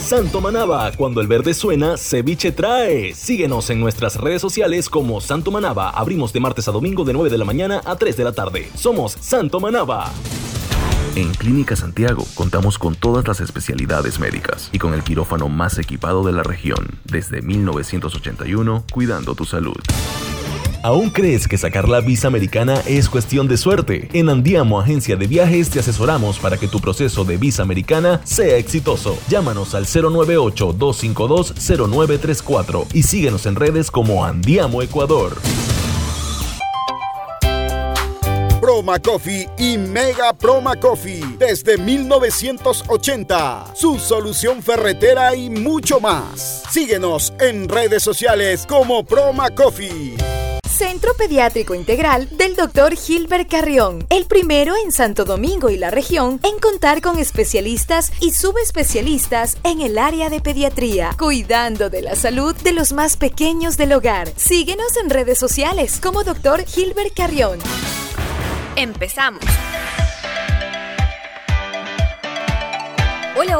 Santo Manaba, cuando el verde suena, ceviche trae. Síguenos en nuestras redes sociales como Santo Manaba. Abrimos de martes a domingo de 9 de la mañana a 3 de la tarde. Somos Santo Manaba. En Clínica Santiago contamos con todas las especialidades médicas y con el quirófano más equipado de la región desde 1981, cuidando tu salud. ¿Aún crees que sacar la visa americana es cuestión de suerte? En Andiamo Agencia de Viajes te asesoramos para que tu proceso de visa americana sea exitoso. Llámanos al 098-252-0934 y síguenos en redes como Andiamo Ecuador. Proma Coffee y Mega Proma Coffee desde 1980. Su solución ferretera y mucho más. Síguenos en redes sociales como Proma Coffee. Centro Pediátrico Integral del Dr. Gilbert Carrión, el primero en Santo Domingo y la región en contar con especialistas y subespecialistas en el área de pediatría, cuidando de la salud de los más pequeños del hogar. Síguenos en redes sociales como Dr. Gilbert Carrión. Empezamos.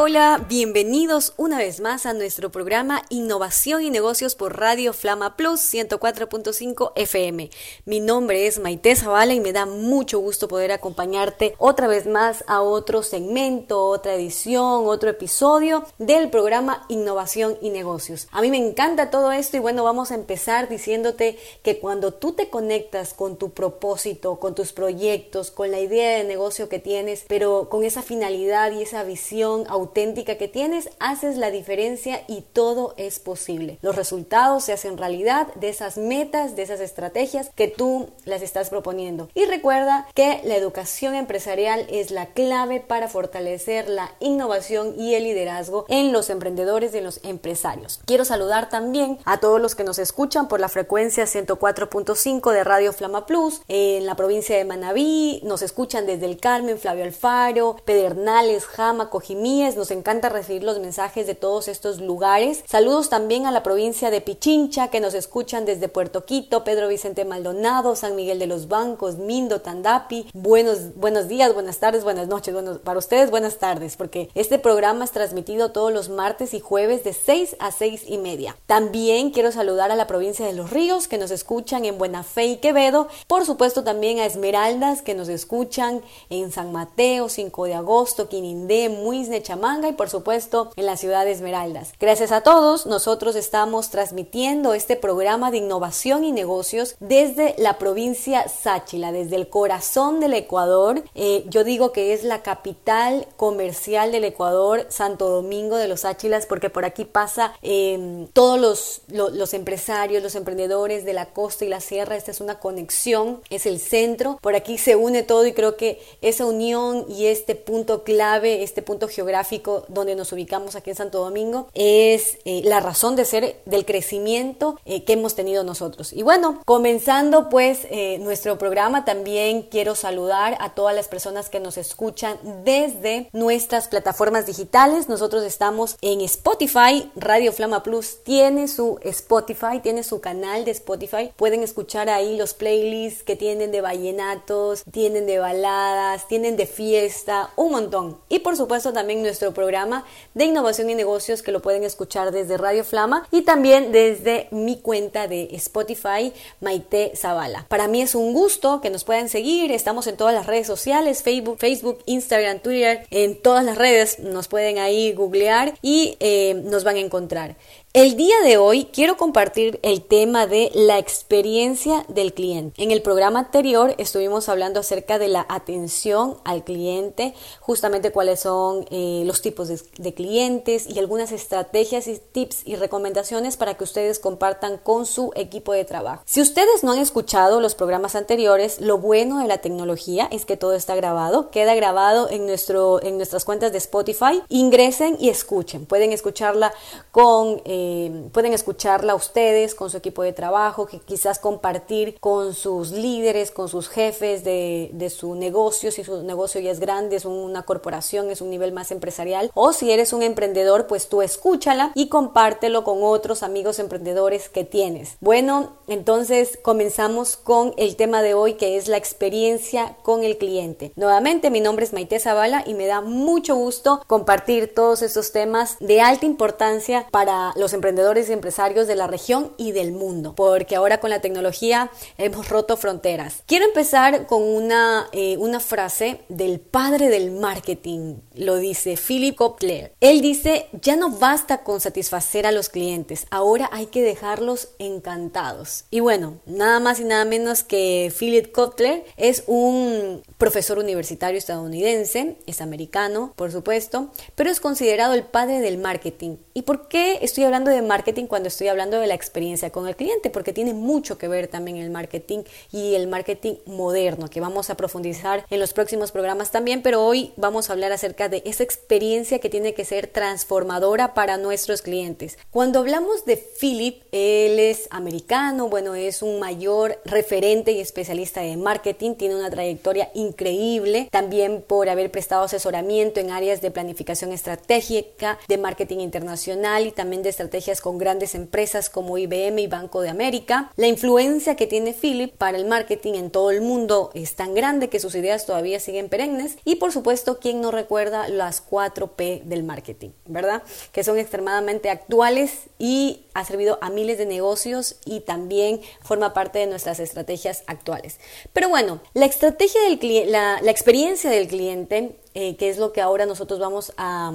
Hola, bienvenidos una vez más a nuestro programa Innovación y Negocios por Radio Flama Plus 104.5 FM. Mi nombre es Maite Zavala y me da mucho gusto poder acompañarte otra vez más a otro segmento, otra edición, otro episodio del programa Innovación y Negocios. A mí me encanta todo esto y bueno, vamos a empezar diciéndote que cuando tú te conectas con tu propósito, con tus proyectos, con la idea de negocio que tienes, pero con esa finalidad y esa visión auténtica que tienes, haces la diferencia y todo es posible. Los resultados se hacen realidad de esas metas, de esas estrategias que tú las estás proponiendo. Y recuerda que la educación empresarial es la clave para fortalecer la innovación y el liderazgo en los emprendedores y en los empresarios. Quiero saludar también a todos los que nos escuchan por la frecuencia 104.5 de Radio Flama Plus en la provincia de Manabí, nos escuchan desde el Carmen, Flavio Alfaro, Pedernales, Jama, Cojimí, nos encanta recibir los mensajes de todos estos lugares. Saludos también a la provincia de Pichincha que nos escuchan desde Puerto Quito, Pedro Vicente Maldonado, San Miguel de los Bancos, Mindo, Tandapi. Buenos, buenos días, buenas tardes, buenas noches. Bueno, para ustedes buenas tardes porque este programa es transmitido todos los martes y jueves de 6 a 6 y media. También quiero saludar a la provincia de Los Ríos que nos escuchan en Buena Fe y Quevedo. Por supuesto también a Esmeraldas que nos escuchan en San Mateo, 5 de agosto, Quinindé, Muisne, Chamanga y por supuesto en la ciudad de Esmeraldas. Gracias a todos, nosotros estamos transmitiendo este programa de innovación y negocios desde la provincia Sáchila, desde el corazón del Ecuador. Eh, yo digo que es la capital comercial del Ecuador, Santo Domingo de los Sáchilas, porque por aquí pasa em, todos los, los empresarios, los emprendedores de la costa y la sierra. Esta es una conexión, es el centro. Por aquí se une todo y creo que esa unión y este punto clave, este punto geográfico, donde nos ubicamos aquí en Santo Domingo es eh, la razón de ser del crecimiento eh, que hemos tenido nosotros. Y bueno, comenzando pues eh, nuestro programa, también quiero saludar a todas las personas que nos escuchan desde nuestras plataformas digitales. Nosotros estamos en Spotify, Radio Flama Plus tiene su Spotify, tiene su canal de Spotify. Pueden escuchar ahí los playlists que tienen de vallenatos, tienen de baladas, tienen de fiesta, un montón. Y por supuesto también nuestro programa de innovación y negocios que lo pueden escuchar desde Radio Flama y también desde mi cuenta de Spotify, Maite Zavala. Para mí es un gusto que nos puedan seguir. Estamos en todas las redes sociales, Facebook, Facebook Instagram, Twitter, en todas las redes nos pueden ahí googlear y eh, nos van a encontrar. El día de hoy quiero compartir el tema de la experiencia del cliente. En el programa anterior estuvimos hablando acerca de la atención al cliente, justamente cuáles son eh, los tipos de, clientes y algunas estrategias y tips y recomendaciones para que ustedes compartan con su equipo de trabajo. Si ustedes no han escuchado los programas anteriores, lo bueno de la tecnología es que todo está grabado, queda grabado en, nuestro, en nuestras cuentas de Spotify. Ingresen y escuchen. Pueden escucharla con... Eh, eh, pueden escucharla ustedes con su equipo de trabajo, que quizás compartir con sus líderes, con sus jefes de, de su negocio, si su negocio ya es grande, es una corporación, es un nivel más empresarial, o si eres un emprendedor, pues tú escúchala y compártelo con otros amigos emprendedores que tienes. Bueno, entonces comenzamos con el tema de hoy que es la experiencia con el cliente. Nuevamente, mi nombre es Maite Zavala y me da mucho gusto compartir todos estos temas de alta importancia para los emprendedores y empresarios de la región y del mundo, porque ahora con la tecnología hemos roto fronteras. Quiero empezar con una, eh, una frase del padre del marketing, lo dice Philip Kotler. Él dice, ya no basta con satisfacer a los clientes, ahora hay que dejarlos encantados. Y bueno, nada más y nada menos que Philip Kotler es un profesor universitario estadounidense, es americano, por supuesto, pero es considerado el padre del marketing. ¿Y por qué estoy hablando de marketing cuando estoy hablando de la experiencia con el cliente? Porque tiene mucho que ver también el marketing y el marketing moderno, que vamos a profundizar en los próximos programas también, pero hoy vamos a hablar acerca de esa experiencia que tiene que ser transformadora para nuestros clientes. Cuando hablamos de Philip, él es americano, bueno, es un mayor referente y especialista de marketing, tiene una trayectoria increíble, también por haber prestado asesoramiento en áreas de planificación estratégica, de marketing internacional y también de con grandes empresas como IBM y Banco de América. La influencia que tiene Philip para el marketing en todo el mundo es tan grande que sus ideas todavía siguen perennes y por supuesto, ¿quién no recuerda las 4 P del marketing, verdad? Que son extremadamente actuales y ha servido a miles de negocios y también forma parte de nuestras estrategias actuales. Pero bueno, la estrategia del cliente, la, experiencia del cliente eh, que es lo que ahora nosotros vamos a,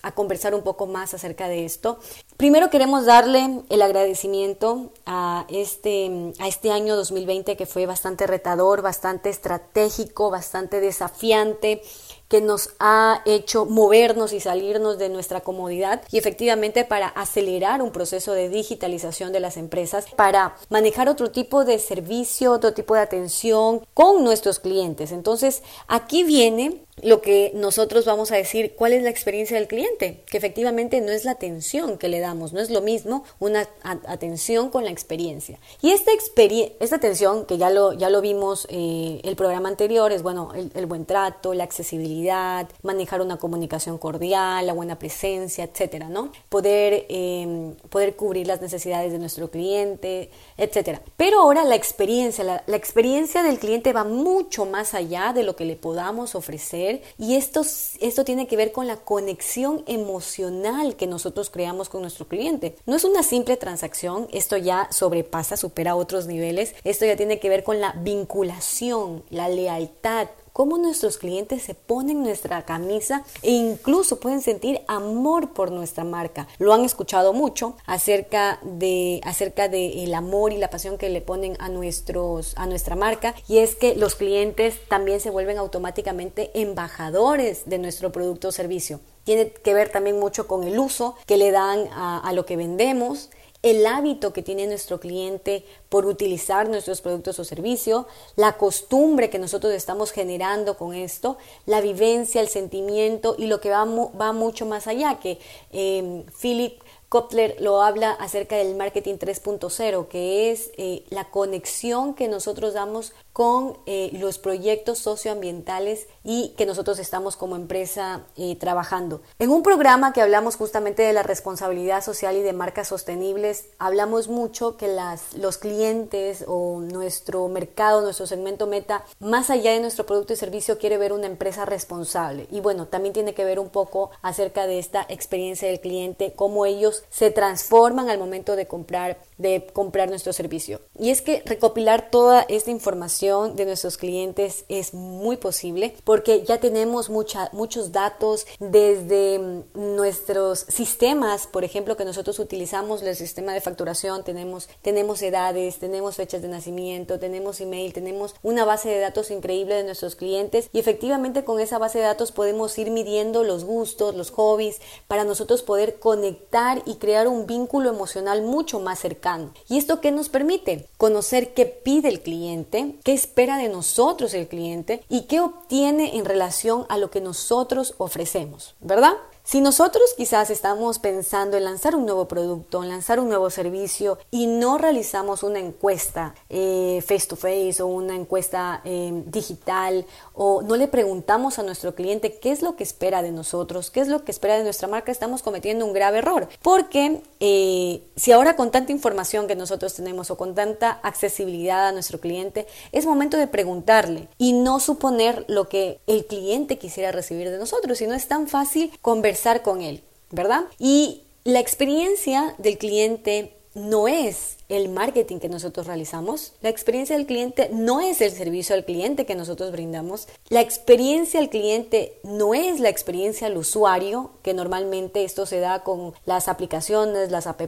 a, conversar un poco más acerca de esto. Primero queremos darle el agradecimiento a este, a este año 2020 que fue bastante retador, bastante estratégico, bastante desafiante que nos ha hecho movernos y salirnos de nuestra comodidad y efectivamente para acelerar un proceso de digitalización de las empresas, para manejar otro tipo de servicio, otro tipo de atención con nuestros clientes. Entonces, aquí viene lo que nosotros vamos a decir cuál es la experiencia del cliente, que efectivamente no es la atención que le damos, no es lo mismo una atención con la experiencia. Y esta, esta atención, que ya lo, ya lo vimos eh, el programa anterior, es bueno, el, buen trato, la accesibilidad, manejar una comunicación cordial, la buena presencia, etcétera, ¿no? Poder, em, poder cubrir las necesidades de nuestro cliente, etcétera. Pero ahora la experiencia, la experiencia del cliente va mucho más allá de lo que le podamos ofrecer y esto, esto tiene que ver con la conexión emocional que nosotros creamos con nuestro cliente. No es una simple transacción, esto ya sobrepasa, supera otros niveles, esto ya tiene que ver con la vinculación, la lealtad, cómo nuestros clientes se ponen nuestra camisa e incluso pueden sentir amor por nuestra marca. Lo han escuchado mucho acerca de acerca de el amor y la pasión que le ponen a nuestros a nuestra marca y es que los clientes también se vuelven automáticamente embajadores de nuestro producto o servicio. Tiene que ver también mucho con el uso que le dan a lo que vendemos el hábito que tiene nuestro cliente por utilizar nuestros productos o servicios, la costumbre que nosotros estamos generando con esto, la vivencia, el sentimiento y lo que va, va mucho más allá, que eh, Philip Kotler lo habla acerca del marketing 3.0, que es eh, la conexión que nosotros damos con eh, los proyectos socioambientales y que nosotros estamos como empresa eh, trabajando. En un programa que hablamos justamente de la responsabilidad social y de marcas sostenibles, hablamos mucho que las, los clientes o nuestro mercado, nuestro segmento meta, más allá de nuestro producto y servicio, quiere ver una empresa responsable. Y bueno, también tiene que ver un poco acerca de esta experiencia del cliente, cómo ellos se transforman al momento de comprar de comprar nuestro servicio. Y es que recopilar toda esta información de nuestros clientes es muy posible porque ya tenemos mucha, muchos datos desde mm, nuestros sistemas, por ejemplo, que nosotros utilizamos, el sistema de facturación, tenemos, tenemos edades, tenemos fechas de nacimiento, tenemos email, tenemos una base de datos increíble de nuestros clientes y efectivamente con esa base de datos podemos ir midiendo los gustos, los hobbies, para nosotros poder conectar y crear un vínculo emocional mucho más cercano ¿Y esto qué nos permite? Conocer qué pide el cliente, qué espera de nosotros el cliente y qué obtiene en relación a lo que nosotros ofrecemos, ¿verdad? Si nosotros quizás estamos pensando en lanzar un nuevo producto, en lanzar un nuevo servicio y no realizamos una encuesta eh, face to face o una encuesta eh, digital o no le preguntamos a nuestro cliente qué es lo que espera de nosotros, qué es lo que espera de nuestra marca, estamos cometiendo un grave error. Porque eh, si ahora con tanta información que nosotros tenemos o con tanta accesibilidad a nuestro cliente, es momento de preguntarle y no suponer lo que el cliente quisiera recibir de nosotros, si no es tan fácil conversar con él, ¿verdad? Y la experiencia del cliente no es el marketing que nosotros realizamos. La experiencia del cliente no es el servicio al cliente que nosotros brindamos. La experiencia al cliente no es la experiencia al usuario, que normalmente esto se da con las aplicaciones, las app,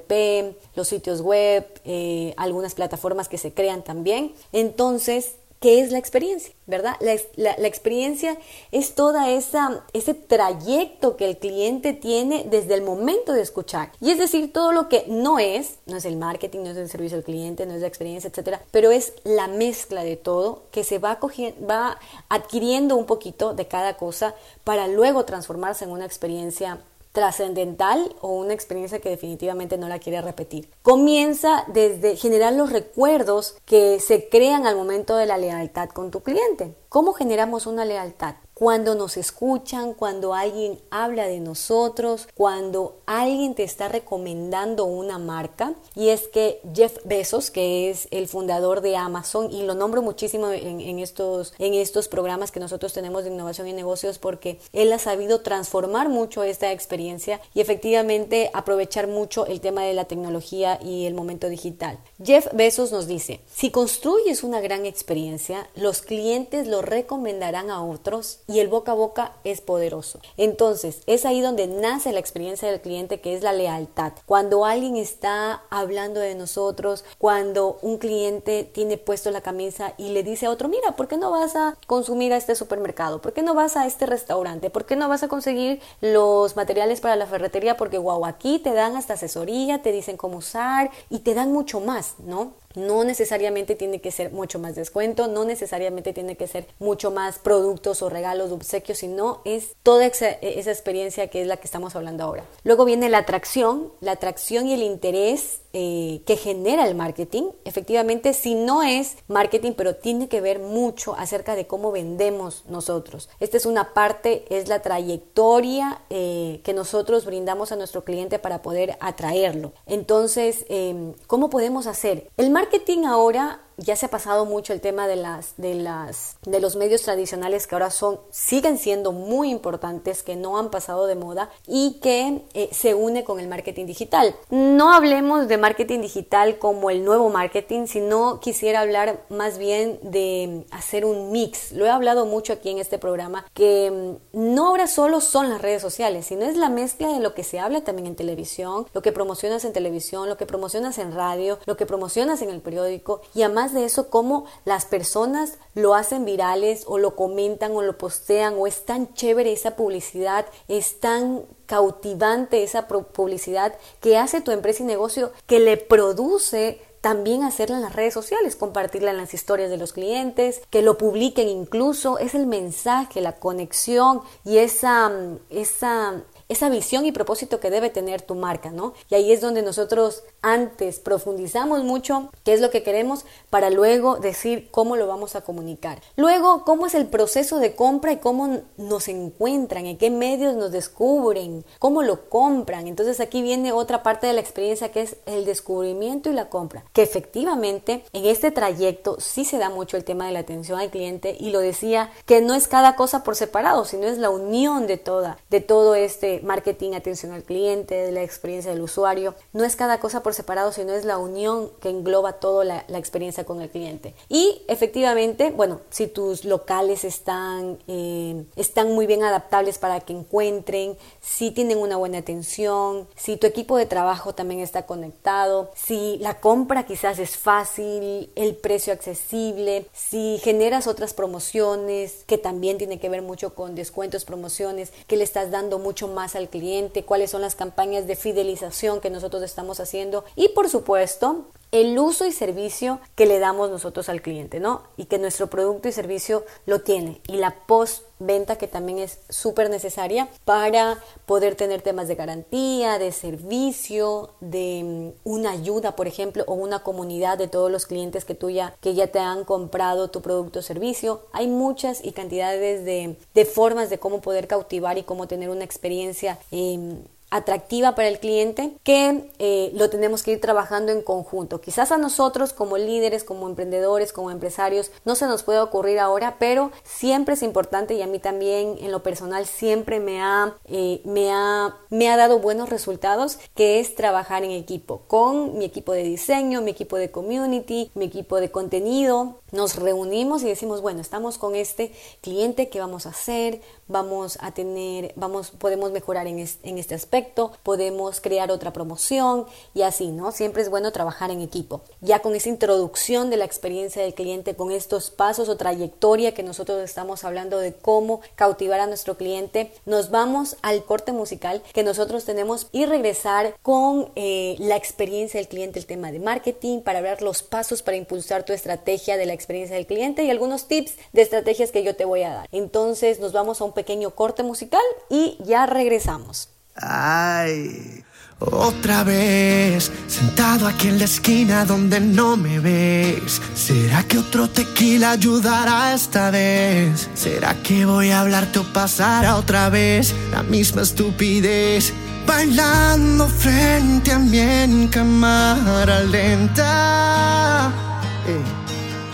los sitios web, eh, algunas plataformas que se crean también. Entonces, qué es la experiencia, ¿verdad? La, experiencia es toda esa ese trayecto que el cliente tiene desde el momento de escuchar. Y es decir, todo lo que no es, no es el marketing, no es el servicio al cliente, no es la experiencia, etcétera, pero es la mezcla de todo que se va va adquiriendo un poquito de cada cosa para luego transformarse en una experiencia trascendental o una experiencia que definitivamente no la quiere repetir. Comienza desde generar los recuerdos que se crean al momento de la lealtad con tu cliente. ¿Cómo generamos una lealtad? Cuando nos escuchan, cuando alguien habla de nosotros, cuando alguien te está recomendando una marca. Y es que Jeff Bezos, que es el fundador de Amazon, y lo nombro muchísimo en, estos, en estos programas que nosotros tenemos de innovación y negocios, porque él ha sabido transformar mucho esta experiencia y efectivamente aprovechar mucho el tema de la tecnología y el momento digital. Jeff Bezos nos dice, si construyes una gran experiencia, los clientes lo recomendarán a otros y el boca a boca es poderoso. Entonces, es ahí donde nace la experiencia del cliente que es la lealtad. Cuando alguien está hablando de nosotros, cuando un cliente tiene puesto la camisa y le dice a otro, mira, ¿por qué no vas a consumir a este supermercado? ¿Por qué no vas a este restaurante? ¿Por qué no vas a conseguir los materiales para la ferretería? Porque guau, aquí te dan hasta asesoría, te dicen cómo usar y te dan mucho más, ¿no? No necesariamente tiene que ser mucho más descuento, no necesariamente tiene que ser mucho más productos o regalos o obsequios, sino es toda esa, experiencia que es la que estamos hablando ahora. Luego viene la atracción, la atracción y el interés eh, que genera el marketing. Efectivamente, si no es marketing, pero tiene que ver mucho acerca de cómo vendemos nosotros. Esta es una parte, es la trayectoria eh, que nosotros brindamos a nuestro cliente para poder atraerlo. Entonces, em, ¿cómo podemos hacer? El marketing ahora ya se ha pasado mucho el tema de las de las de los medios tradicionales que ahora son siguen siendo muy importantes que no han pasado de moda y que eh, se une con el marketing digital. No hablemos de marketing digital como el nuevo marketing sino quisiera hablar más bien de hacer un mix. Lo he hablado mucho aquí en este programa que mm, no ahora solo son las redes sociales sino es la mezcla de lo que se habla también en televisión lo que promocionas en televisión lo que promocionas en radio lo que promocionas en el periódico y además de eso, cómo las personas lo hacen virales o lo comentan o lo postean o es tan chévere esa publicidad, es tan cautivante esa publicidad que hace tu empresa y negocio que le produce también hacerla en las redes sociales, compartirla en las historias de los clientes, que lo publiquen incluso, es el mensaje, la conexión y esa, esa esa visión y propósito que debe tener tu marca, ¿no? Y ahí es donde nosotros antes profundizamos mucho qué es lo que queremos para luego decir cómo lo vamos a comunicar. Luego, cómo es el proceso de compra y cómo nos encuentran, en qué medios nos descubren, cómo lo compran. Entonces aquí viene otra parte de la experiencia que es el descubrimiento y la compra, que efectivamente en este trayecto sí se da mucho el tema de la atención al cliente y lo decía que no es cada cosa por separado, sino es la unión de toda, de todo este marketing, atención al cliente, de la experiencia del usuario. No es cada cosa por separado, sino es la unión que engloba toda la, experiencia con el cliente. Y efectivamente, bueno, si tus locales están, eh, están muy bien adaptables para que encuentren, si tienen una buena atención, si tu equipo de trabajo también está conectado, si la compra quizás es fácil, el precio accesible, si generas otras promociones que también tiene que ver mucho con descuentos, promociones, que le estás dando mucho más al cliente, cuáles son las campañas de fidelización que nosotros estamos haciendo. Y por supuesto el uso y servicio que le damos nosotros al cliente, ¿no? Y que nuestro producto y servicio lo tiene. Y la post venta que también es súper necesaria para poder tener temas de garantía, de servicio, de mm, una ayuda, por ejemplo, o una comunidad de todos los clientes que tú ya, que ya te han comprado tu producto o servicio. Hay muchas y cantidades de, de formas de cómo poder cautivar y cómo tener una experiencia eh, atractiva para el cliente que eh, lo tenemos que ir trabajando en conjunto. Quizás a nosotros como líderes, como emprendedores, como empresarios, no se nos puede ocurrir ahora, pero siempre es importante y a mí también en lo personal siempre me ha, eh, me ha, me ha dado buenos resultados, que es trabajar en equipo con mi equipo de diseño, mi equipo de community, mi equipo de contenido. Nos reunimos y decimos, bueno, estamos con este cliente, ¿qué vamos a hacer? Vamos a tener, vamos, podemos mejorar en, en este aspecto podemos crear otra promoción y así, ¿no? Siempre es bueno trabajar en equipo. Ya con esa introducción de la experiencia del cliente, con estos pasos o trayectoria que nosotros estamos hablando de cómo cautivar a nuestro cliente, nos vamos al corte musical que nosotros tenemos y regresar con eh, la experiencia del cliente, el tema de marketing, para ver los pasos para impulsar tu estrategia de la experiencia del cliente y algunos tips de estrategias que yo te voy a dar. Entonces nos vamos a un pequeño corte musical y ya regresamos. Ay, otra vez, sentado aquí en la esquina donde no me ves. ¿Será que otro tequila ayudará esta vez? ¿Será que voy a hablarte o pasará otra vez la misma estupidez? Bailando frente a mí en cámara lenta.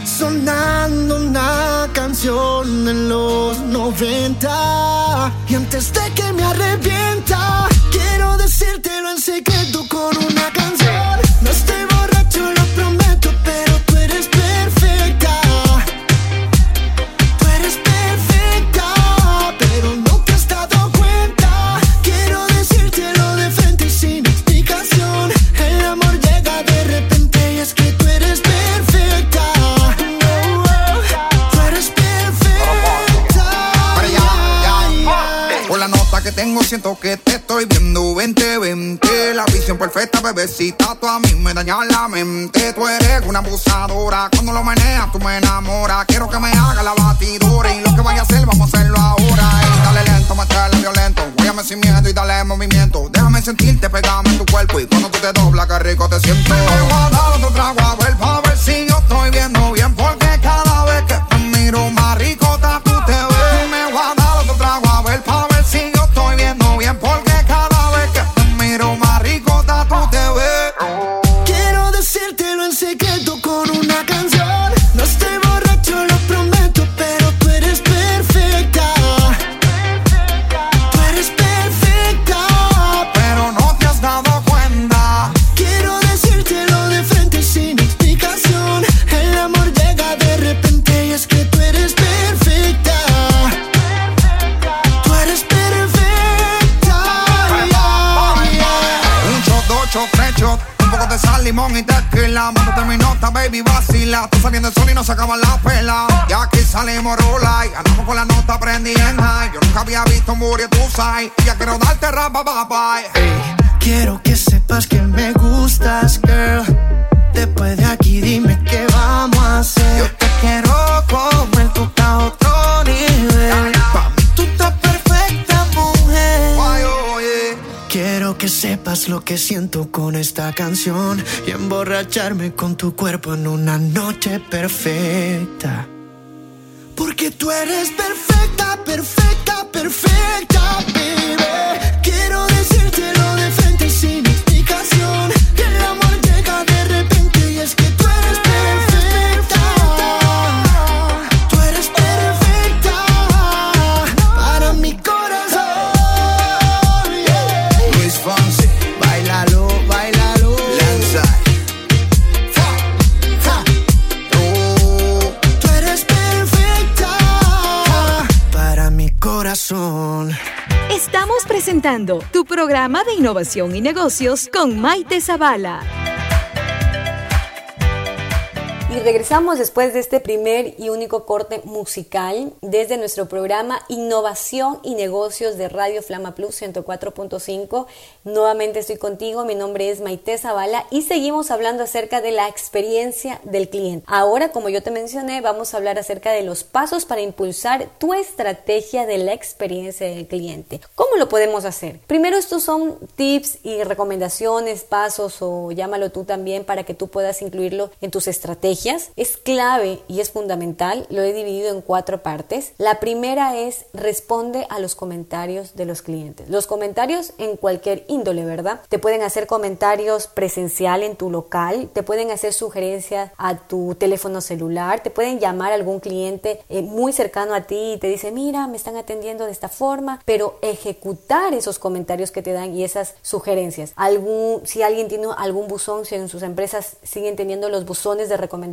Sonando una canción en los 90 y antes de que me arrepienta quiero decírtelo en secreto con una canción. No estoy una abusadora, cuando lo meneas tú me enamoras. Quiero que me haga la batidora. Y lo que vaya a hacer vamos a hacerlo ahora. Ey, Dale lento, muéstrale violento, guíame sin miedo y dale movimiento. Déjame sentirte, pegame en tu cuerpo. Y cuando tú te doblas que rico te siento vacila Tú saliendo el sol y no se acaban la pela Y aquí salimos rola y andamos con la nota prendí en high. Yo nunca había visto un booty, Y ya quiero darte rapa, bye Quiero que sepas que me gustas, girl. Después de aquí dime qué vamos a hacer. Lo que siento con esta canción y emborracharme con tu cuerpo en una noche perfecta. Porque tú eres perfecta, perfecta, perfecta, baby. Tu programa de innovación y negocios con Maite Zavala. Y regresamos después de este primer y único corte musical desde nuestro programa Innovación y Negocios de Radio Flama Plus 104.5. Nuevamente estoy contigo, mi nombre es Maite Zavala y seguimos hablando acerca de la experiencia del cliente. Ahora, como yo te mencioné, vamos a hablar acerca de los pasos para impulsar tu estrategia de la experiencia del cliente. ¿Cómo lo podemos hacer? Primero, estos son tips y recomendaciones, pasos o llámalo tú también para que tú puedas incluirlo en tus estrategias es clave y es fundamental. Lo he dividido en cuatro partes. La primera es responde a los comentarios de los clientes. Los comentarios en cualquier índole, ¿verdad? Te pueden hacer comentarios presencial en tu local, te pueden hacer sugerencias a tu teléfono celular, te pueden llamar a algún cliente eh, muy cercano a ti y te dice, mira, me están atendiendo de esta forma, pero ejecutar esos comentarios que te dan y esas sugerencias. Algún, si alguien tiene algún buzón, si en sus empresas siguen teniendo los buzones de recomendación,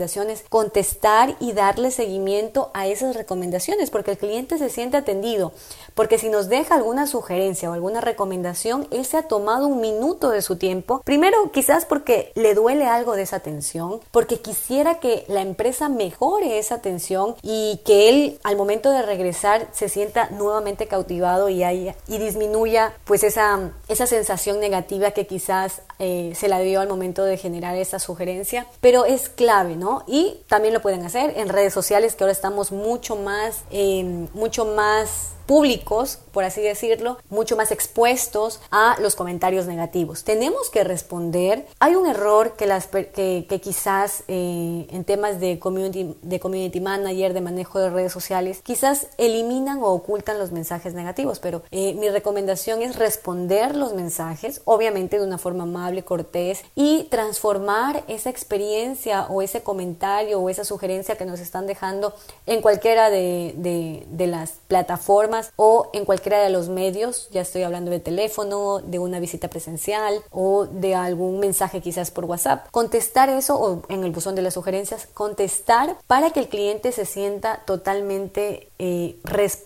contestar y darle seguimiento a esas recomendaciones, porque el cliente se siente atendido, porque si nos deja alguna sugerencia o alguna recomendación, él se ha tomado un minuto de su tiempo, primero quizás porque le duele algo de esa atención, porque quisiera que la empresa mejore esa atención y que él al momento de regresar se sienta nuevamente cautivado y, y disminuya pues esa, esa sensación negativa que quizás eh, se la dio al momento de generar esa sugerencia, pero es clave, ¿no? Y también lo pueden hacer en redes sociales que ahora estamos mucho más, eh, mucho más públicos, por así decirlo, mucho más expuestos a los comentarios negativos. Tenemos que responder. Hay un error que, las, que, que quizás eh, en temas de community, de community manager, de manejo de redes sociales, quizás eliminan o ocultan los mensajes negativos, pero eh, mi recomendación es responder los mensajes, obviamente de una forma amable, cortés, y transformar esa experiencia o ese comentario o esa sugerencia que nos están dejando en cualquiera de, de, de las plataformas o en cualquiera de los medios, ya estoy hablando de teléfono, de una visita presencial o de algún mensaje quizás por WhatsApp. Contestar eso o en el buzón de las sugerencias, contestar para que el cliente se sienta totalmente, eh,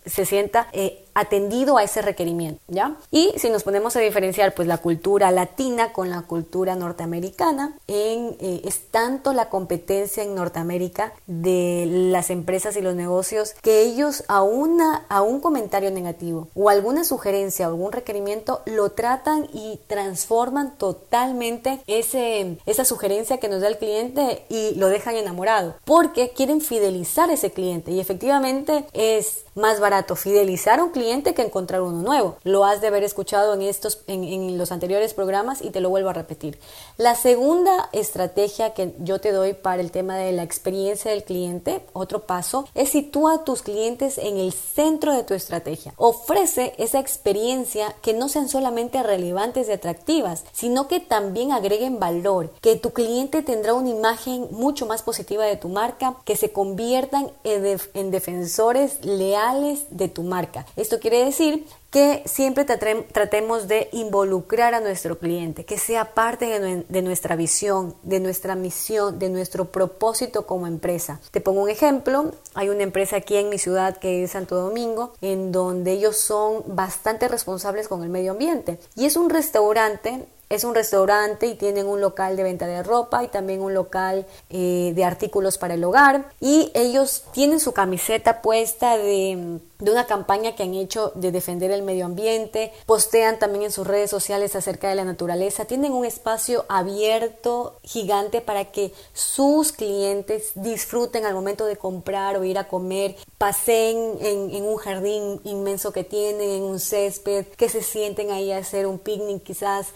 se sienta eh, atendido a ese requerimiento, ¿ya? Y si nos ponemos a diferenciar pues la cultura latina con la cultura norteamericana, en, eh, es tanto la competencia en Norteamérica de las empresas y los negocios que ellos a, una, a un comentario negativo o alguna sugerencia o algún requerimiento lo tratan y transforman totalmente esa sugerencia que nos da el cliente y lo dejan enamorado porque quieren fidelizar a ese cliente y efectivamente es más barato fidelizar a un cliente que encontrar uno nuevo. Lo has de haber escuchado en estos en, los anteriores programas y te lo vuelvo a repetir. La segunda estrategia que yo te doy para el tema de la experiencia del cliente, otro paso, es sitúa a tus clientes en el centro de tu estrategia. Ofrece esa experiencia que no sean solamente relevantes y atractivas, sino que también agreguen valor, que tu cliente tendrá una imagen mucho más positiva de tu marca, que se conviertan en defensores leales de tu marca. Esto quiere decir que siempre tratemos de involucrar a nuestro cliente, que sea parte de, nuestra visión, de nuestra misión, de nuestro propósito como empresa. Te pongo un ejemplo, hay una empresa aquí en mi ciudad que es Santo Domingo, en donde ellos son bastante responsables con el medio ambiente y es un restaurante es un restaurante y tienen un local de venta de ropa y también un local eh, de artículos para el hogar. Y ellos tienen su camiseta puesta de, de una campaña que han hecho de defender el medio ambiente. Postean también en sus redes sociales acerca de la naturaleza. Tienen un espacio abierto, gigante, para que sus clientes disfruten al momento de comprar o ir a comer. Pasen en, en un jardín inmenso que tienen, en un césped, que se sienten ahí a hacer un picnic quizás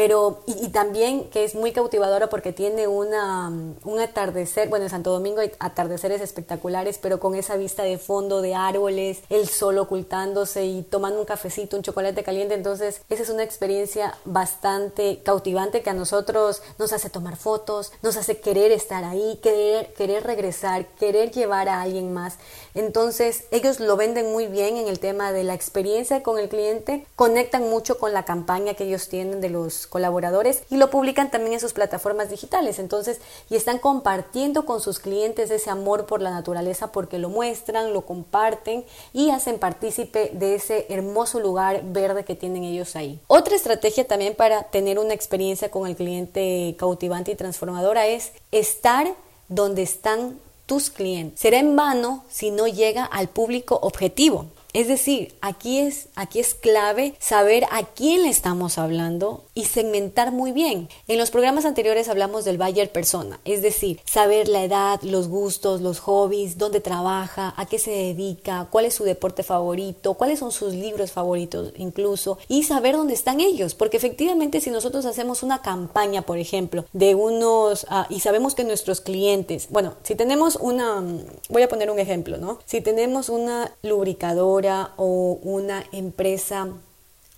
pero y, también que es muy cautivadora porque tiene una, un atardecer, bueno, en Santo Domingo hay atardeceres espectaculares, pero con esa vista de fondo de árboles, el sol ocultándose y tomando un cafecito, un chocolate caliente, entonces esa es una experiencia bastante cautivante que a nosotros nos hace tomar fotos, nos hace querer estar ahí, querer, querer regresar, querer llevar a alguien más. Entonces ellos lo venden muy bien en el tema de la experiencia con el cliente, conectan mucho con la campaña que ellos tienen de los colaboradores y lo publican también en sus plataformas digitales. Entonces, y están compartiendo con sus clientes ese amor por la naturaleza porque lo muestran, lo comparten y hacen partícipe de ese hermoso lugar verde que tienen ellos ahí. Otra estrategia también para tener una experiencia con el cliente cautivante y transformadora es estar donde están tus clientes. Será en vano si no llega al público objetivo. Es decir, aquí es, aquí es clave saber a quién le estamos hablando y segmentar muy bien. En los programas anteriores hablamos del buyer persona, es decir, saber la edad, los gustos, los hobbies, dónde trabaja, a qué se dedica, cuál es su deporte favorito, cuáles son sus libros favoritos incluso, y saber dónde están ellos, porque efectivamente si nosotros hacemos una campaña, por ejemplo, de unos, ah, y sabemos que nuestros clientes, bueno, si tenemos una, voy a poner un ejemplo, ¿no? Si tenemos una lubricadora, o una empresa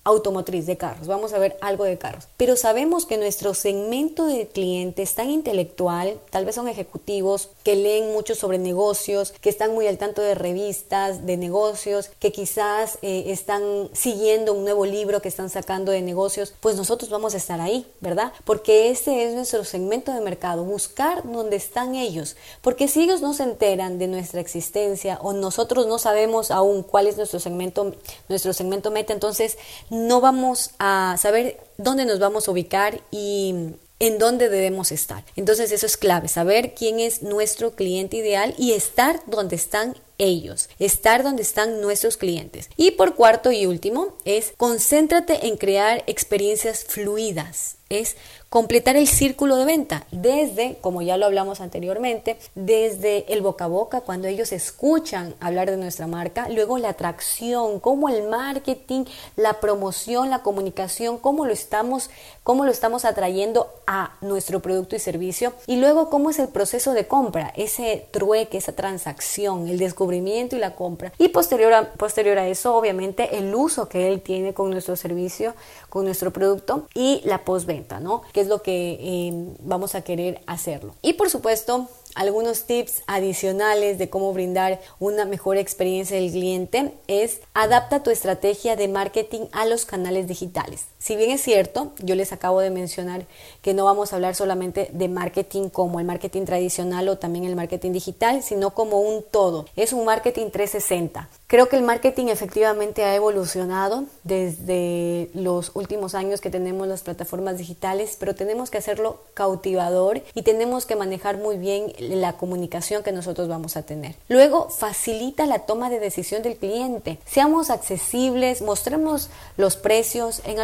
automotriz de carros, vamos a ver algo de carros. Pero sabemos que nuestro segmento de clientes tan intelectual, tal vez son ejecutivos que leen mucho sobre negocios, que están muy al tanto de revistas, de negocios, que quizás eh, están siguiendo un nuevo libro que están sacando de negocios, pues nosotros vamos a estar ahí, ¿verdad? Porque ese es nuestro segmento de mercado, buscar dónde están ellos, porque si ellos no se enteran de nuestra existencia o nosotros no sabemos aún cuál es nuestro segmento, nuestro segmento meta, entonces no vamos a saber dónde nos vamos a ubicar y en dónde debemos estar. Entonces eso es clave, saber quién es nuestro cliente ideal y estar donde están ellos, estar donde están nuestros clientes. Y por cuarto y último es concéntrate en crear experiencias fluidas, es completar el círculo de venta desde, como ya lo hablamos anteriormente, desde el boca a boca, cuando ellos escuchan hablar de nuestra marca, luego la atracción, cómo el marketing, la promoción, la comunicación, cómo lo estamos, cómo lo estamos atrayendo a nuestro producto y servicio, y luego cómo es el proceso de compra, ese trueque, esa transacción, el descubrimiento y la compra. Y posterior a, posterior a eso, obviamente, el uso que él tiene con nuestro servicio, con nuestro producto y la postventa, ¿no? Es lo que eh, vamos a querer hacerlo. Y por supuesto, algunos tips adicionales de cómo brindar una mejor experiencia del cliente es adapta tu estrategia de marketing a los canales digitales. Si bien es cierto, yo les acabo de mencionar que no vamos a hablar solamente de marketing como el marketing tradicional o también el marketing digital, sino como un todo. Es un marketing 360. Creo que el marketing efectivamente ha evolucionado desde los últimos años que tenemos las plataformas digitales, pero tenemos que hacerlo cautivador y tenemos que manejar muy bien la comunicación que nosotros vamos a tener. Luego, facilita la toma de decisión del cliente. Seamos accesibles, mostremos los precios. En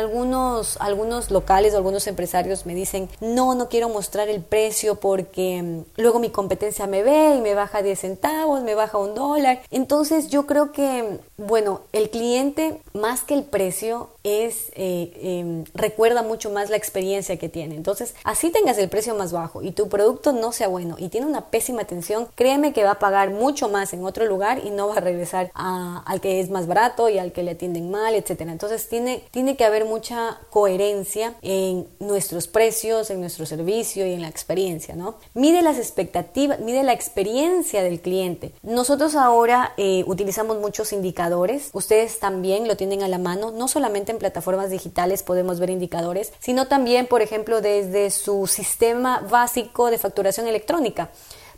algunos, locales, algunos empresarios me dicen, no, no quiero mostrar el precio porque mm, luego mi competencia me ve y me baja 10 centavos, me baja un dólar. Entonces yo creo que, bueno, el cliente más que el precio es, eh, em, recuerda mucho más la experiencia que tiene. Entonces, así tengas el precio más bajo y tu producto no sea bueno y tiene una pésima atención, créeme que va a pagar mucho más en otro lugar y no va a regresar al que es más barato y al que le atienden mal, etcétera. Entonces, tiene, tiene que haber mucha coherencia en nuestros precios, en nuestro servicio y en la experiencia, ¿no? Mide las expectativas, mide la experiencia del cliente. Nosotros ahora eh, utilizamos muchos indicadores, ustedes también lo tienen a la mano, no solamente en plataformas digitales podemos ver indicadores, sino también, por ejemplo, desde su sistema básico de facturación electrónica.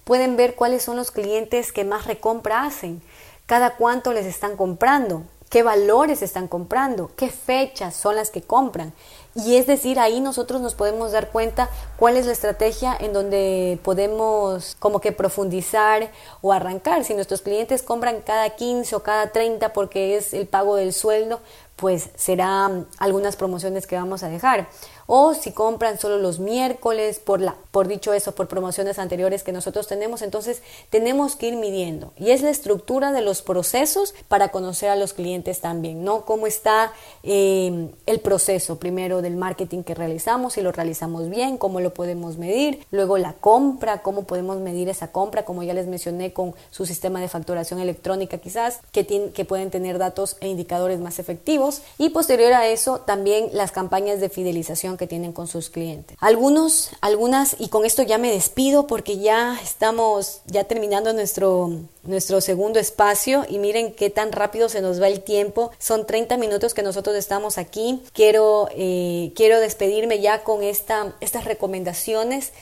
Pueden ver cuáles son los clientes que más recompra hacen, cada cuánto les están comprando, qué valores están comprando, qué fechas son las que compran. Y es decir, ahí nosotros nos podemos dar cuenta cuál es la estrategia en donde podemos como que profundizar o arrancar. Si nuestros clientes compran cada 15 o cada 30 porque es el pago del sueldo, pues serán algunas promociones que vamos a dejar o si compran solo los miércoles por la por dicho eso por promociones anteriores que nosotros tenemos. Entonces tenemos que ir midiendo. Y es la estructura de los procesos para conocer a los clientes también no cómo está eh, el proceso primero del marketing que realizamos si lo realizamos bien cómo lo podemos medir. Luego la compra cómo podemos medir esa compra como ya les mencioné con su sistema de facturación electrónica quizás que, que pueden tener datos e indicadores más efectivos. Y posterior a eso también las campañas de fidelización que tienen con sus clientes. Algunos, algunas, y con esto ya me despido porque ya estamos ya terminando nuestro, nuestro segundo espacio y miren qué tan rápido se nos va el tiempo. Son 30 minutos que nosotros estamos aquí. Quiero, eh, quiero despedirme ya con esta, estas recomendaciones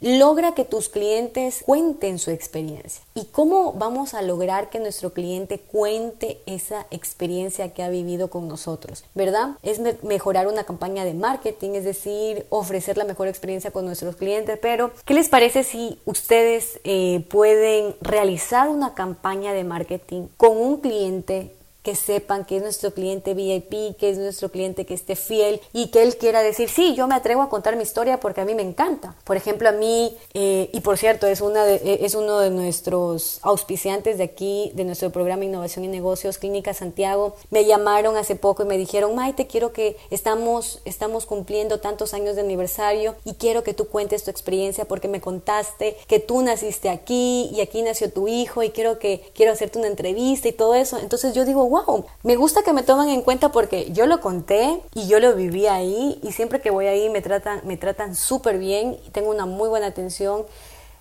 logra que tus clientes cuenten su experiencia. ¿Y cómo vamos a lograr que nuestro cliente cuente esa experiencia que ha vivido con nosotros? ¿Verdad? Es mejorar una campaña de marketing, es decir, ofrecer la mejor experiencia con nuestros clientes. Pero, ¿qué les parece si ustedes eh, pueden realizar una campaña de marketing con un cliente que sepan que es nuestro cliente VIP, que es nuestro cliente que esté fiel y que él quiera decir, sí, yo me atrevo a contar mi historia porque a mí me encanta. Por ejemplo, a mí, eh, y por cierto, es, una eh, es uno de nuestros auspiciantes de aquí, de nuestro programa Innovación y Negocios, Clínica Santiago, me llamaron hace poco y me dijeron, Maite, quiero que estamos, estamos cumpliendo tantos años de aniversario y quiero que tú cuentes tu experiencia porque me contaste que tú naciste aquí y aquí nació tu hijo y quiero que quiero hacerte una entrevista y todo eso. Entonces yo digo, wow, me gusta que me tomen en cuenta porque yo lo conté y yo lo viví ahí y siempre que voy ahí me tratan, me tratan súper bien tengo una muy buena atención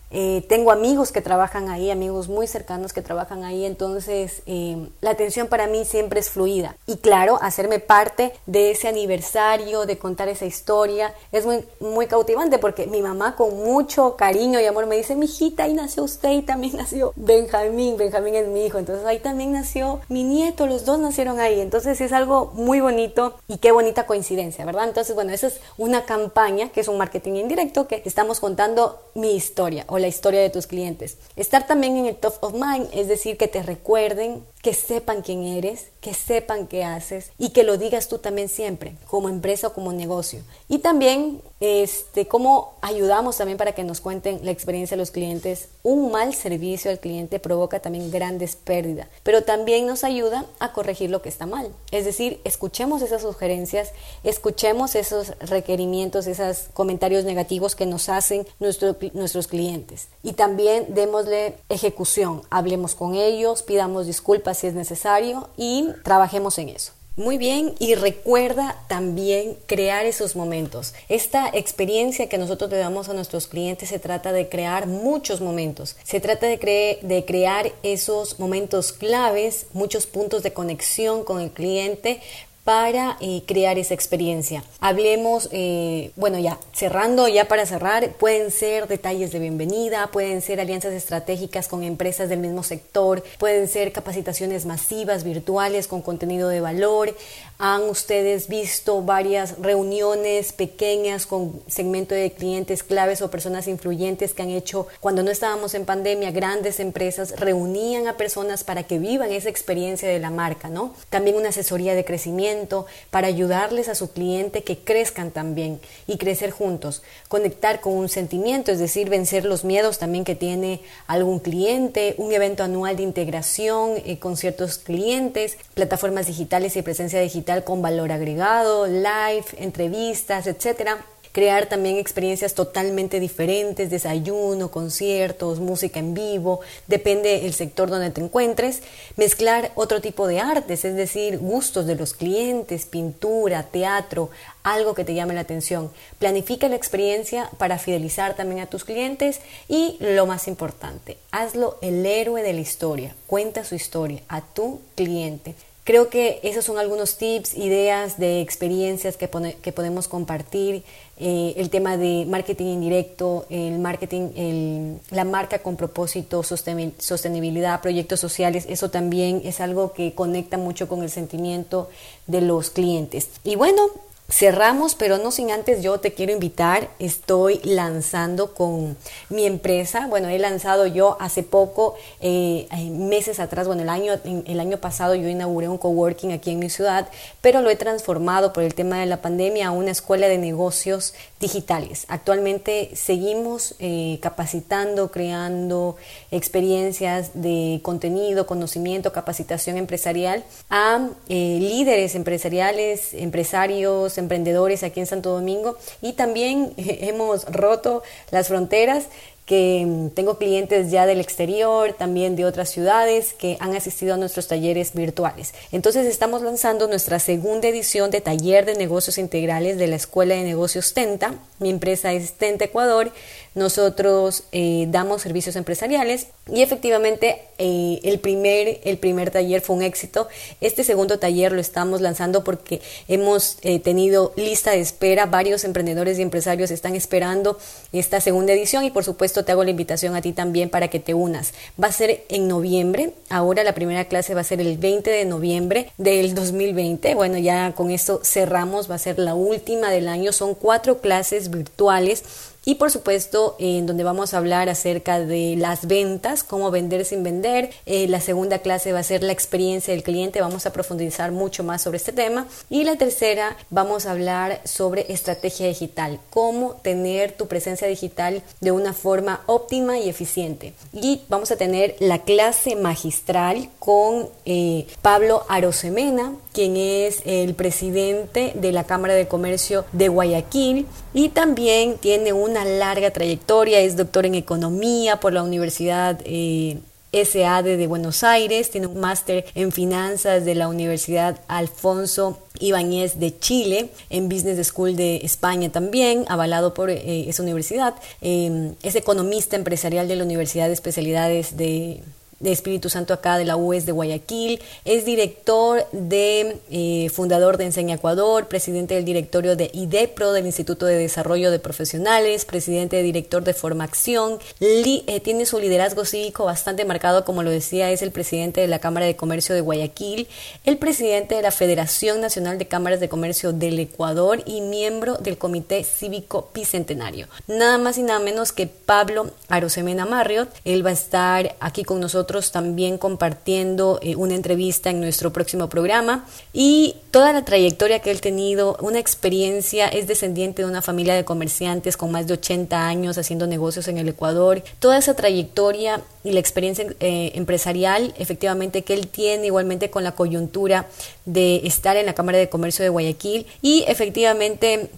eh, tengo amigos que trabajan ahí, amigos muy cercanos que trabajan ahí, entonces eh, la atención para mí siempre es fluida. Y claro, hacerme parte de ese aniversario, de contar esa historia, es muy, muy cautivante porque mi mamá con mucho cariño y amor me dice, mi hijita, ahí nació usted y también nació Benjamín, Benjamín es mi hijo, entonces ahí también nació mi nieto, los dos nacieron ahí, entonces es algo muy bonito y qué bonita coincidencia, ¿verdad? Entonces, bueno, esa es una campaña que es un marketing indirecto que estamos contando mi historia la historia de tus clientes. Estar también en el top of mind, es decir, que te recuerden, que sepan quién eres, que sepan qué haces y que lo digas tú también siempre, como empresa o como negocio. Y también este, cómo ayudamos también para que nos cuenten la experiencia de los clientes. Un mal servicio al cliente provoca también grandes pérdidas, pero también nos ayuda a corregir lo que está mal. Es decir, escuchemos esas sugerencias, escuchemos esos requerimientos, esos comentarios negativos que nos hacen nuestros clientes. Y también démosle ejecución, hablemos con ellos, pidamos disculpas si es necesario y trabajemos en eso. Muy bien, y recuerda también crear esos momentos. Esta experiencia que nosotros le damos a nuestros clientes se trata de crear muchos momentos. Se trata de, de crear esos momentos claves, muchos puntos de conexión con el cliente para eh, crear esa experiencia. Hablemos, eh, bueno, ya cerrando, ya para cerrar, pueden ser detalles de bienvenida, pueden ser alianzas estratégicas con empresas del mismo sector, pueden ser capacitaciones masivas, virtuales, con contenido de valor. Han ustedes visto varias reuniones pequeñas con segmento de clientes claves o personas influyentes que han hecho cuando no estábamos en pandemia, grandes empresas reunían a personas para que vivan esa experiencia de la marca, ¿no? También una asesoría de crecimiento para ayudarles a su cliente que crezcan también y crecer juntos. Conectar con un sentimiento, es decir, vencer los miedos también que tiene algún cliente, un evento anual de integración eh, con ciertos clientes, plataformas digitales y presencia digital con valor agregado, live, entrevistas, etcétera crear también experiencias totalmente diferentes, desayuno, conciertos, música en vivo, depende el sector donde te encuentres, mezclar otro tipo de artes, es decir, gustos de los clientes, pintura, teatro, algo que te llame la atención. Planifica la experiencia para fidelizar también a tus clientes y lo más importante, hazlo el héroe de la historia, cuenta su historia a tu cliente. Creo que esos son algunos tips, ideas de experiencias que, que podemos compartir. Eh, el tema de marketing indirecto, el marketing, la marca con propósito, sostenibilidad, proyectos sociales, eso también es algo que conecta mucho con el sentimiento de los clientes. Y bueno, Cerramos, pero no sin antes yo te quiero invitar, estoy lanzando con mi empresa, bueno, he lanzado yo hace poco, eh, meses atrás, bueno, el año, el año pasado yo inauguré un coworking aquí en mi ciudad, pero lo he transformado por el tema de la pandemia a una escuela de negocios digitales. Actualmente seguimos eh, capacitando, creando experiencias de contenido, conocimiento, capacitación empresarial a eh, líderes empresariales, empresarios, emprendedores aquí en Santo Domingo y también hemos roto las fronteras que mm, tengo clientes ya del exterior, también de otras ciudades que han asistido a nuestros talleres virtuales. Entonces estamos lanzando nuestra segunda edición de taller de negocios integrales de la Escuela de Negocios Tenta. Mi empresa es Tenta Ecuador nosotros eh, damos servicios empresariales y efectivamente eh, el, primer, el primer taller fue un éxito. Este segundo taller lo estamos lanzando porque hemos eh, tenido lista de espera, varios emprendedores y empresarios están esperando esta segunda edición y por supuesto te hago la invitación a ti también para que te unas. Va a ser en noviembre, ahora la primera clase va a ser el 20 de noviembre del 2020. Bueno, ya con esto cerramos, va a ser la última del año, son cuatro clases virtuales y por supuesto en donde vamos a hablar acerca de las ventas, cómo vender sin vender. Eh, la segunda clase va a ser la experiencia del cliente, vamos a profundizar mucho más sobre este tema. Y la tercera vamos a hablar sobre estrategia digital, cómo tener tu presencia digital de una forma óptima y eficiente. Y vamos a tener la clase magistral con eh, Pablo Arosemena, quien es el presidente de la Cámara de Comercio de Guayaquil y también tiene una larga trayectoria, es doctor en economía por la Universidad eh, SAD de Buenos Aires, tiene un máster en finanzas de la Universidad Alfonso Ibáñez de Chile, en Business School de España también, avalado por eh, esa universidad. Eh, es economista empresarial de la Universidad de Especialidades de de Espíritu Santo acá de la UES de Guayaquil, es director de eh, fundador de Enseña Ecuador, presidente del directorio de IDEPRO del Instituto de Desarrollo de Profesionales, presidente de director de Formación, eh, tiene su liderazgo cívico bastante marcado, como lo decía, es el presidente de la Cámara de Comercio de Guayaquil, el presidente de la Federación Nacional de Cámaras de Comercio del Ecuador y miembro del Comité Cívico Bicentenario. Nada más y nada menos que Pablo Arosemena Marriott, él va a estar aquí con nosotros también compartiendo eh, una entrevista en nuestro próximo programa. Y toda la trayectoria que él ha tenido, una experiencia, es descendiente de una familia de comerciantes con más de 80 años haciendo negocios en el Ecuador, toda esa trayectoria y la experiencia eh, empresarial efectivamente que él tiene igualmente con la coyuntura de estar en la Cámara de Comercio de Guayaquil y efectivamente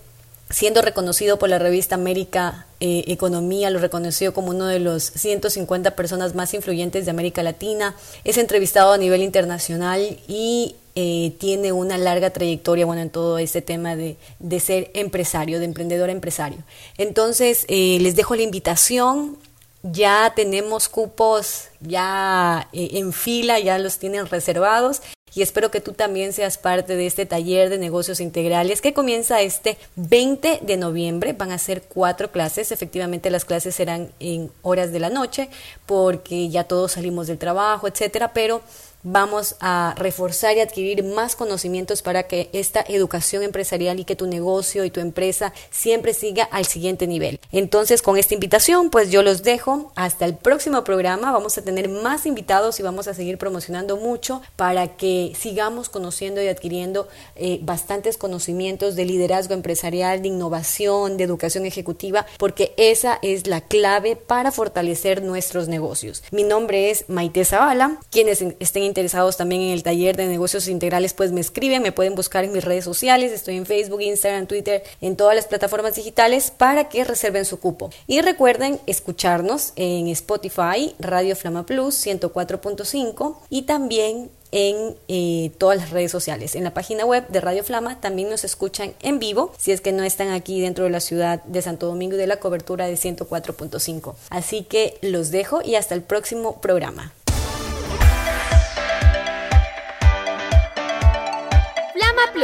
siendo reconocido por la revista América eh, Economía, lo reconoció como uno de los 150 personas más influyentes de América Latina, es entrevistado a nivel internacional y eh, tiene una larga trayectoria bueno, en todo este tema de, ser empresario, de emprendedor empresario. Entonces, eh, les dejo la invitación. Ya tenemos cupos ya en fila, ya los tienen reservados y espero que tú también seas parte de este taller de negocios integrales que comienza este 20 de noviembre. Van a ser cuatro clases, efectivamente las clases serán en horas de la noche porque ya todos salimos del trabajo, etcétera, pero vamos a reforzar y adquirir más conocimientos para que esta educación empresarial y que tu negocio y tu empresa siempre siga al siguiente nivel. Entonces, con esta invitación, pues yo los dejo hasta el próximo programa. Vamos a tener más invitados y vamos a seguir promocionando mucho para que sigamos conociendo y adquiriendo eh, bastantes conocimientos de liderazgo empresarial, de innovación, de educación ejecutiva, porque esa es la clave para fortalecer nuestros negocios. Mi nombre es Maite Zavala. Quienes estén interesados también en el taller de negocios integrales, pues me escriben, me pueden buscar en mis redes sociales, estoy en Facebook, Instagram, Twitter, en todas las plataformas digitales para que reserven su cupo. Y recuerden escucharnos en Spotify, Radio Flama Plus 104.5 y también en eh, todas las redes sociales. En la página web de Radio Flama también nos escuchan en vivo si es que no están aquí dentro de la ciudad de Santo Domingo y de la cobertura de 104.5. Así que los dejo y hasta el próximo programa.